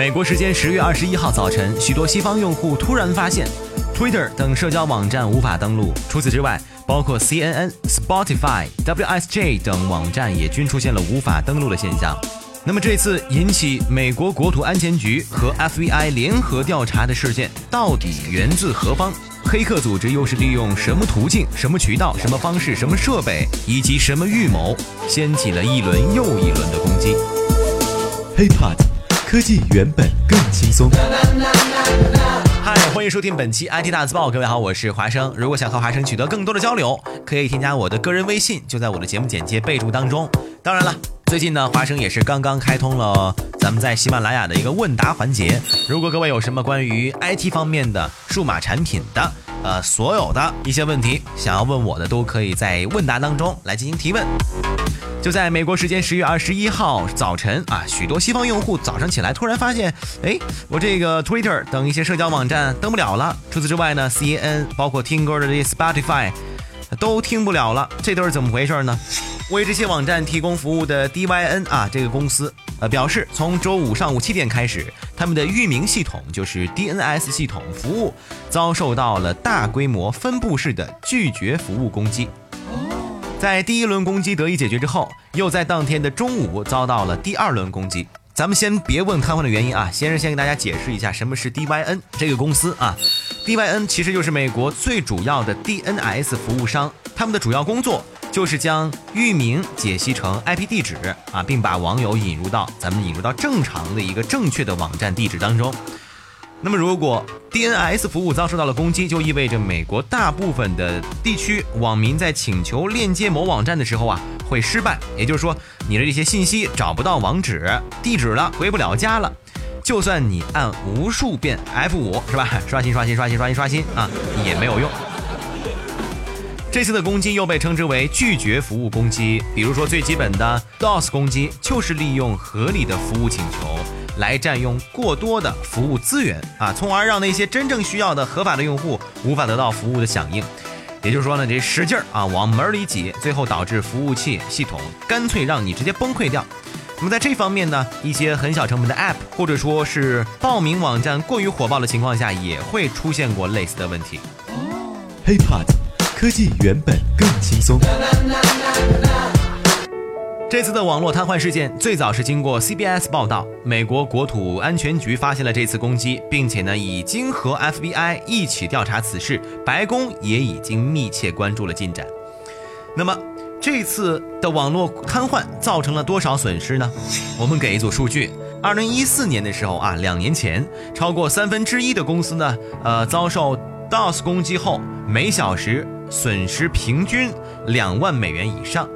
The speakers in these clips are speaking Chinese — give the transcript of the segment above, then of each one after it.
美国时间十月二十一号早晨，许多西方用户突然发现，Twitter 等社交网站无法登录。除此之外，包括 CNN、Spotify、WSJ 等网站也均出现了无法登录的现象。那么这次引起美国国土安全局和 FBI 联合调查的事件，到底源自何方？黑客组织又是利用什么途径、什么渠道、什么方式、什么设备以及什么预谋，掀起了一轮又一轮的攻击？HeyPod，科技原本更轻松。嗨，欢迎收听本期 IT 大字报。各位好，我是华生。如果想和华生取得更多的交流，可以添加我的个人微信，就在我的节目简介备注当中。当然了，最近呢，华生也是刚刚开通了咱们在喜马拉雅的一个问答环节。如果各位有什么关于 IT 方面的数码产品的，呃，所有的一些问题想要问我的，都可以在问答当中来进行提问。就在美国时间十月二十一号早晨啊，许多西方用户早上起来突然发现，哎，我这个 Twitter 等一些社交网站登不了了。除此之外呢，CNN 包括听歌的这些 Spotify 都听不了了。这都是怎么回事呢？为这些网站提供服务的 DYN 啊，这个公司呃表示，从周五上午七点开始，他们的域名系统就是 DNS 系统服务遭受到了大规模分布式的拒绝服务攻击。在第一轮攻击得以解决之后，又在当天的中午遭到了第二轮攻击。咱们先别问瘫痪的原因啊，先是先给大家解释一下什么是 DYN 这个公司啊。DYN 其实就是美国最主要的 DNS 服务商，他们的主要工作就是将域名解析成 IP 地址啊，并把网友引入到咱们引入到正常的一个正确的网站地址当中。那么，如果 DNS 服务遭受到了攻击，就意味着美国大部分的地区网民在请求链接某网站的时候啊，会失败。也就是说，你的这些信息找不到网址地址了，回不了家了。就算你按无数遍 F5 是吧，刷新刷新刷新刷新刷新啊，也没有用。这次的攻击又被称之为拒绝服务攻击。比如说，最基本的 DOS 攻击，就是利用合理的服务请求。来占用过多的服务资源啊，从而让那些真正需要的合法的用户无法得到服务的响应。也就是说呢，这使劲儿啊往门里挤，最后导致服务器系统干脆让你直接崩溃掉。那么在这方面呢，一些很小成本的 App 或者说是报名网站过于火爆的情况下，也会出现过类似的问题。HeyPod，科技原本更轻松。这次的网络瘫痪事件最早是经过 CBS 报道，美国国土安全局发现了这次攻击，并且呢已经和 FBI 一起调查此事，白宫也已经密切关注了进展。那么这次的网络瘫痪造成了多少损失呢？我们给一组数据：二零一四年的时候啊，两年前，超过三分之一的公司呢，呃，遭受 DOS 攻击后，每小时损失平均两万美元以上。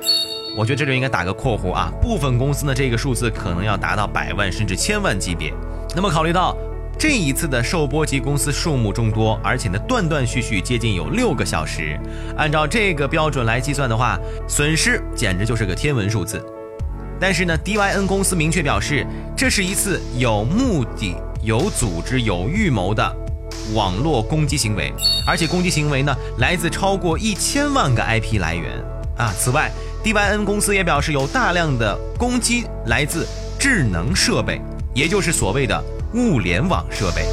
我觉得这里应该打个括弧啊，部分公司呢这个数字可能要达到百万甚至千万级别。那么考虑到这一次的受波及公司数目众多，而且呢断断续续接近有六个小时，按照这个标准来计算的话，损失简直就是个天文数字。但是呢，DYN 公司明确表示，这是一次有目的、有组织、有预谋的网络攻击行为，而且攻击行为呢来自超过一千万个 IP 来源啊。此外，DYN 公司也表示，有大量的攻击来自智能设备，也就是所谓的物联网设备。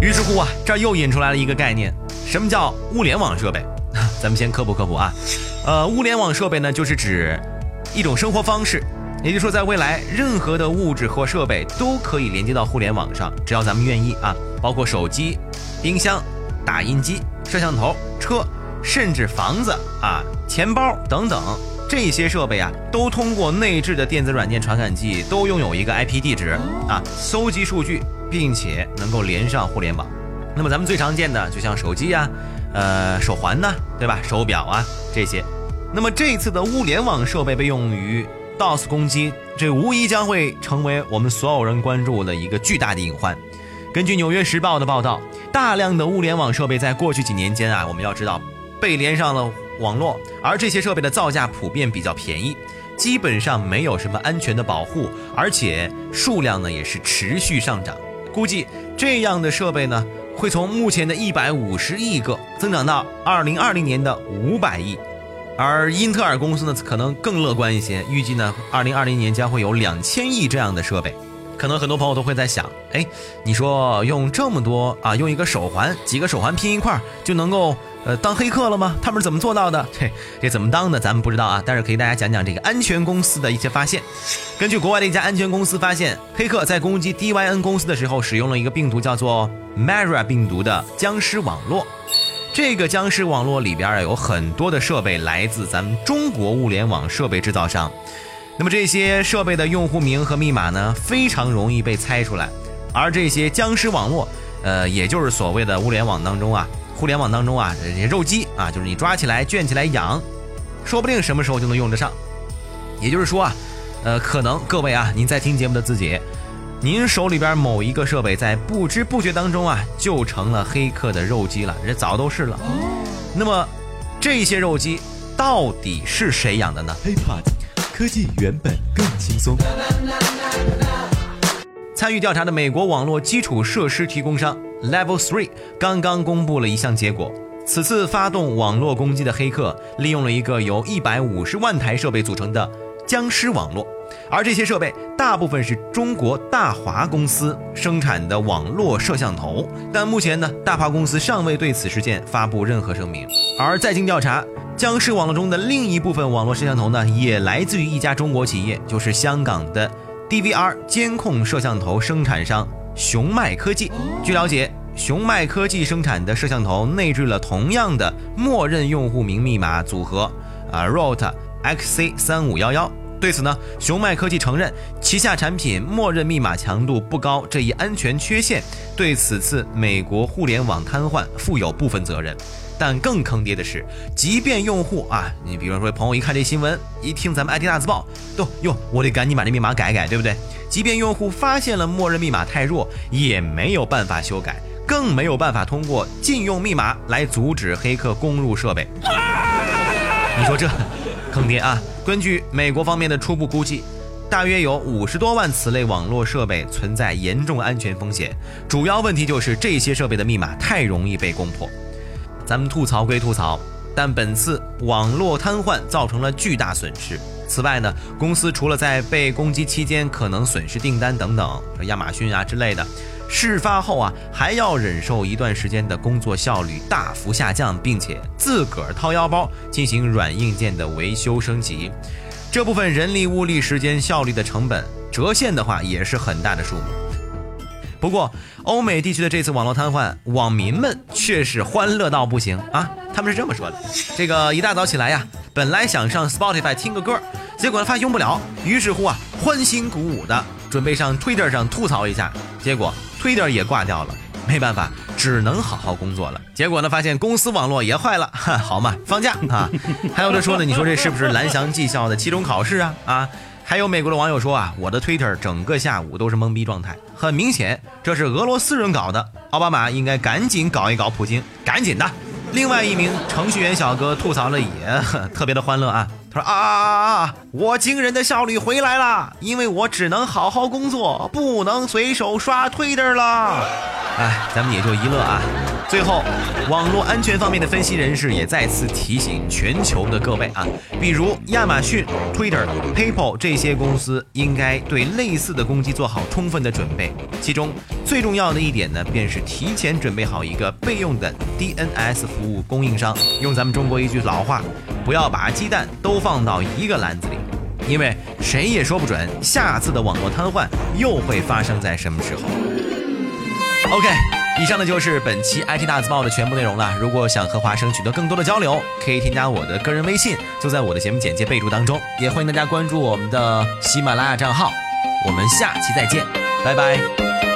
于是乎啊，这又引出来了一个概念，什么叫物联网设备？咱们先科普科普啊。呃，物联网设备呢，就是指一种生活方式，也就是说，在未来，任何的物质或设备都可以连接到互联网上，只要咱们愿意啊。包括手机、冰箱、打印机、摄像头、车。甚至房子啊、钱包等等这些设备啊，都通过内置的电子软件传感器，都拥有一个 IP 地址啊，搜集数据，并且能够连上互联网。那么咱们最常见的，就像手机呀、呃手环呐，对吧？手表啊这些。那么这次的物联网设备被用于 DOS 攻击，这无疑将会成为我们所有人关注的一个巨大的隐患。根据《纽约时报》的报道，大量的物联网设备在过去几年间啊，我们要知道。被连上了网络，而这些设备的造价普遍比较便宜，基本上没有什么安全的保护，而且数量呢也是持续上涨。估计这样的设备呢会从目前的一百五十亿个增长到二零二零年的五百亿。而英特尔公司呢，可能更乐观一些，预计呢，二零二零年将会有两千亿这样的设备。可能很多朋友都会在想，哎，你说用这么多啊，用一个手环，几个手环拼一块儿就能够呃当黑客了吗？他们是怎么做到的？这，这怎么当的？咱们不知道啊。但是可以大家讲讲这个安全公司的一些发现。根据国外的一家安全公司发现，黑客在攻击 DYN 公司的时候，使用了一个病毒叫做 Mara 病毒的僵尸网络。这个僵尸网络里边有很多的设备来自咱们中国物联网设备制造商。那么这些设备的用户名和密码呢，非常容易被猜出来，而这些僵尸网络，呃，也就是所谓的物联网当中啊，互联网当中啊，这些肉鸡啊，就是你抓起来圈起来养，说不定什么时候就能用得上。也就是说啊，呃，可能各位啊，您在听节目的自己，您手里边某一个设备在不知不觉当中啊，就成了黑客的肉鸡了，这早都是了。那么这些肉鸡到底是谁养的呢？HeyPod。科技原本更轻松。参与调查的美国网络基础设施提供商 Level Three 刚刚公布了一项结果：此次发动网络攻击的黑客利用了一个由一百五十万台设备组成的僵尸网络，而这些设备大部分是中国大华公司生产的网络摄像头。但目前呢，大华公司尚未对此事件发布任何声明。而在经调查。僵尸网络中的另一部分网络摄像头呢，也来自于一家中国企业，就是香港的 DVR 监控摄像头生产商熊脉科技。据了解，熊脉科技生产的摄像头内置了同样的默认用户名密码组合，啊，Root XC 三五幺幺。对此呢，熊脉科技承认旗下产品默认密码强度不高这一安全缺陷，对此次美国互联网瘫痪负有部分责任。但更坑爹的是，即便用户啊，你比如说朋友一看这新闻，一听咱们 IT 大字报，都哟，我得赶紧把这密码改改，对不对？即便用户发现了默认密码太弱，也没有办法修改，更没有办法通过禁用密码来阻止黑客攻入设备。你说这坑爹啊！根据美国方面的初步估计，大约有五十多万此类网络设备存在严重安全风险，主要问题就是这些设备的密码太容易被攻破。咱们吐槽归吐槽，但本次网络瘫痪造成了巨大损失。此外呢，公司除了在被攻击期间可能损失订单等等，亚马逊啊之类的，事发后啊还要忍受一段时间的工作效率大幅下降，并且自个儿掏腰包进行软硬件的维修升级，这部分人力物力时间效率的成本折现的话，也是很大的数目。不过，欧美地区的这次网络瘫痪，网民们却是欢乐到不行啊！他们是这么说的：这个一大早起来呀，本来想上 Spotify 听个歌，结果呢发现用不了，于是乎啊，欢欣鼓舞的准备上 Twitter 上吐槽一下，结果 Twitter 也挂掉了，没办法，只能好好工作了。结果呢，发现公司网络也坏了，哈，好嘛，放假啊！还有的说呢，你说这是不是蓝翔技校的期中考试啊？啊！还有美国的网友说啊，我的 Twitter 整个下午都是懵逼状态，很明显这是俄罗斯人搞的。奥巴马应该赶紧搞一搞普京，赶紧的。另外一名程序员小哥吐槽了也 特别的欢乐啊，他说啊啊啊啊，我惊人的效率回来了，因为我只能好好工作，不能随手刷推特了。哎，咱们也就一乐啊。最后，网络安全方面的分析人士也再次提醒全球的各位啊，比如亚马逊、Twitter、PayPal 这些公司，应该对类似的攻击做好充分的准备。其中最重要的一点呢，便是提前准备好一个备用的 DNS 服务供应商。用咱们中国一句老话，不要把鸡蛋都放到一个篮子里，因为谁也说不准下次的网络瘫痪又会发生在什么时候。OK。以上呢就是本期 IT 大字报的全部内容了。如果想和华生取得更多的交流，可以添加我的个人微信，就在我的节目简介备注当中。也欢迎大家关注我们的喜马拉雅账号。我们下期再见，拜拜。